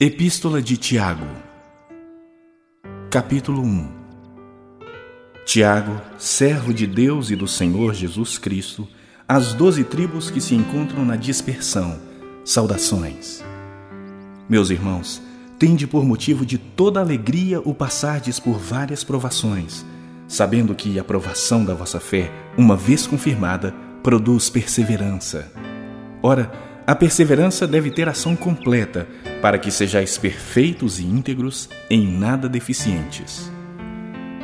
Epístola de Tiago, capítulo 1 Tiago, servo de Deus e do Senhor Jesus Cristo, às doze tribos que se encontram na dispersão, saudações. Meus irmãos, tende por motivo de toda alegria o passardes por várias provações, sabendo que a provação da vossa fé, uma vez confirmada, produz perseverança. Ora, a perseverança deve ter ação completa, para que sejais perfeitos e íntegros, em nada deficientes.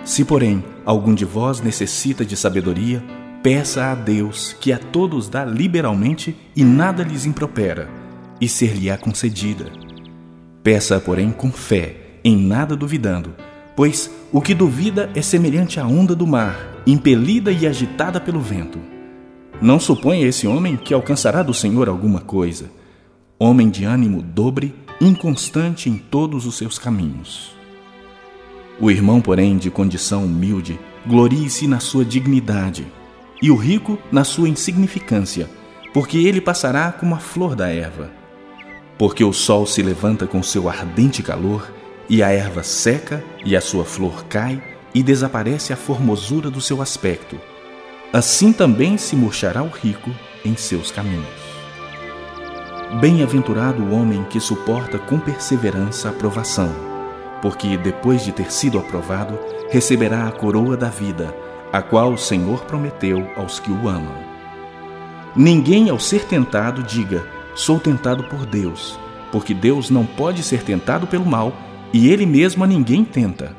Se, porém, algum de vós necessita de sabedoria, peça a Deus, que a todos dá liberalmente e nada lhes impropera, e ser-lhe-á concedida. Peça, porém, com fé, em nada duvidando, pois o que duvida é semelhante à onda do mar, impelida e agitada pelo vento. Não suponha esse homem que alcançará do Senhor alguma coisa. Homem de ânimo dobre, inconstante em todos os seus caminhos. O irmão, porém, de condição humilde, glorie-se na sua dignidade, e o rico na sua insignificância, porque ele passará como a flor da erva. Porque o sol se levanta com seu ardente calor, e a erva seca, e a sua flor cai, e desaparece a formosura do seu aspecto assim também se murchará o rico em seus caminhos. Bem-aventurado o homem que suporta com perseverança a provação, porque depois de ter sido aprovado, receberá a coroa da vida, a qual o Senhor prometeu aos que o amam. Ninguém, ao ser tentado, diga: Sou tentado por Deus, porque Deus não pode ser tentado pelo mal e ele mesmo a ninguém tenta.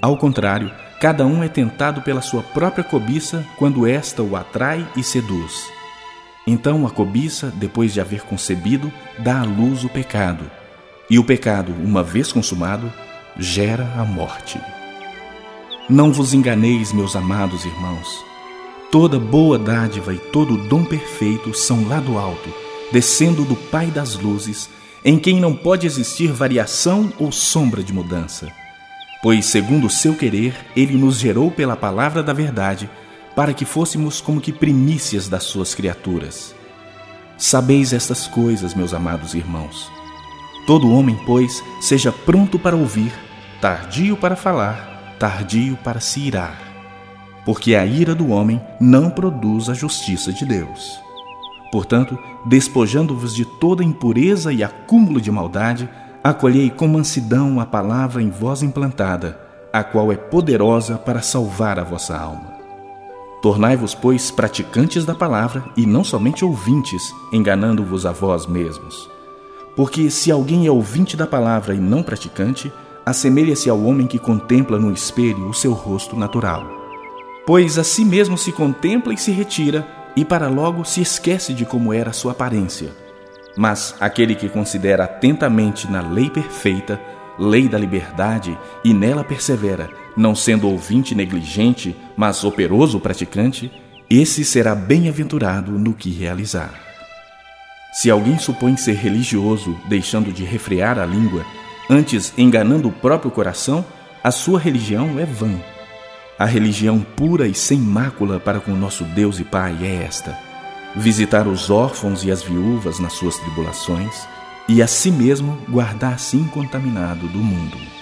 Ao contrário, Cada um é tentado pela sua própria cobiça quando esta o atrai e seduz. Então a cobiça, depois de haver concebido, dá à luz o pecado. E o pecado, uma vez consumado, gera a morte. Não vos enganeis, meus amados irmãos. Toda boa dádiva e todo dom perfeito são lá do alto, descendo do Pai das luzes, em quem não pode existir variação ou sombra de mudança Pois, segundo o seu querer, ele nos gerou pela palavra da verdade, para que fôssemos como que primícias das suas criaturas. Sabeis estas coisas, meus amados irmãos. Todo homem, pois, seja pronto para ouvir, tardio para falar, tardio para se irar. Porque a ira do homem não produz a justiça de Deus. Portanto, despojando-vos de toda impureza e acúmulo de maldade, acolhei com mansidão a palavra em vós implantada, a qual é poderosa para salvar a vossa alma. Tornai-vos, pois, praticantes da palavra e não somente ouvintes, enganando-vos a vós mesmos. Porque se alguém é ouvinte da palavra e não praticante, assemelha-se ao homem que contempla no espelho o seu rosto natural. Pois a si mesmo se contempla e se retira, e para logo se esquece de como era a sua aparência. Mas aquele que considera atentamente na lei perfeita, lei da liberdade, e nela persevera, não sendo ouvinte negligente, mas operoso praticante, esse será bem-aventurado no que realizar. Se alguém supõe ser religioso, deixando de refrear a língua, antes enganando o próprio coração, a sua religião é vã. A religião pura e sem mácula para com nosso Deus e Pai é esta visitar os órfãos e as viúvas nas suas tribulações e a si mesmo guardar-se incontaminado do mundo.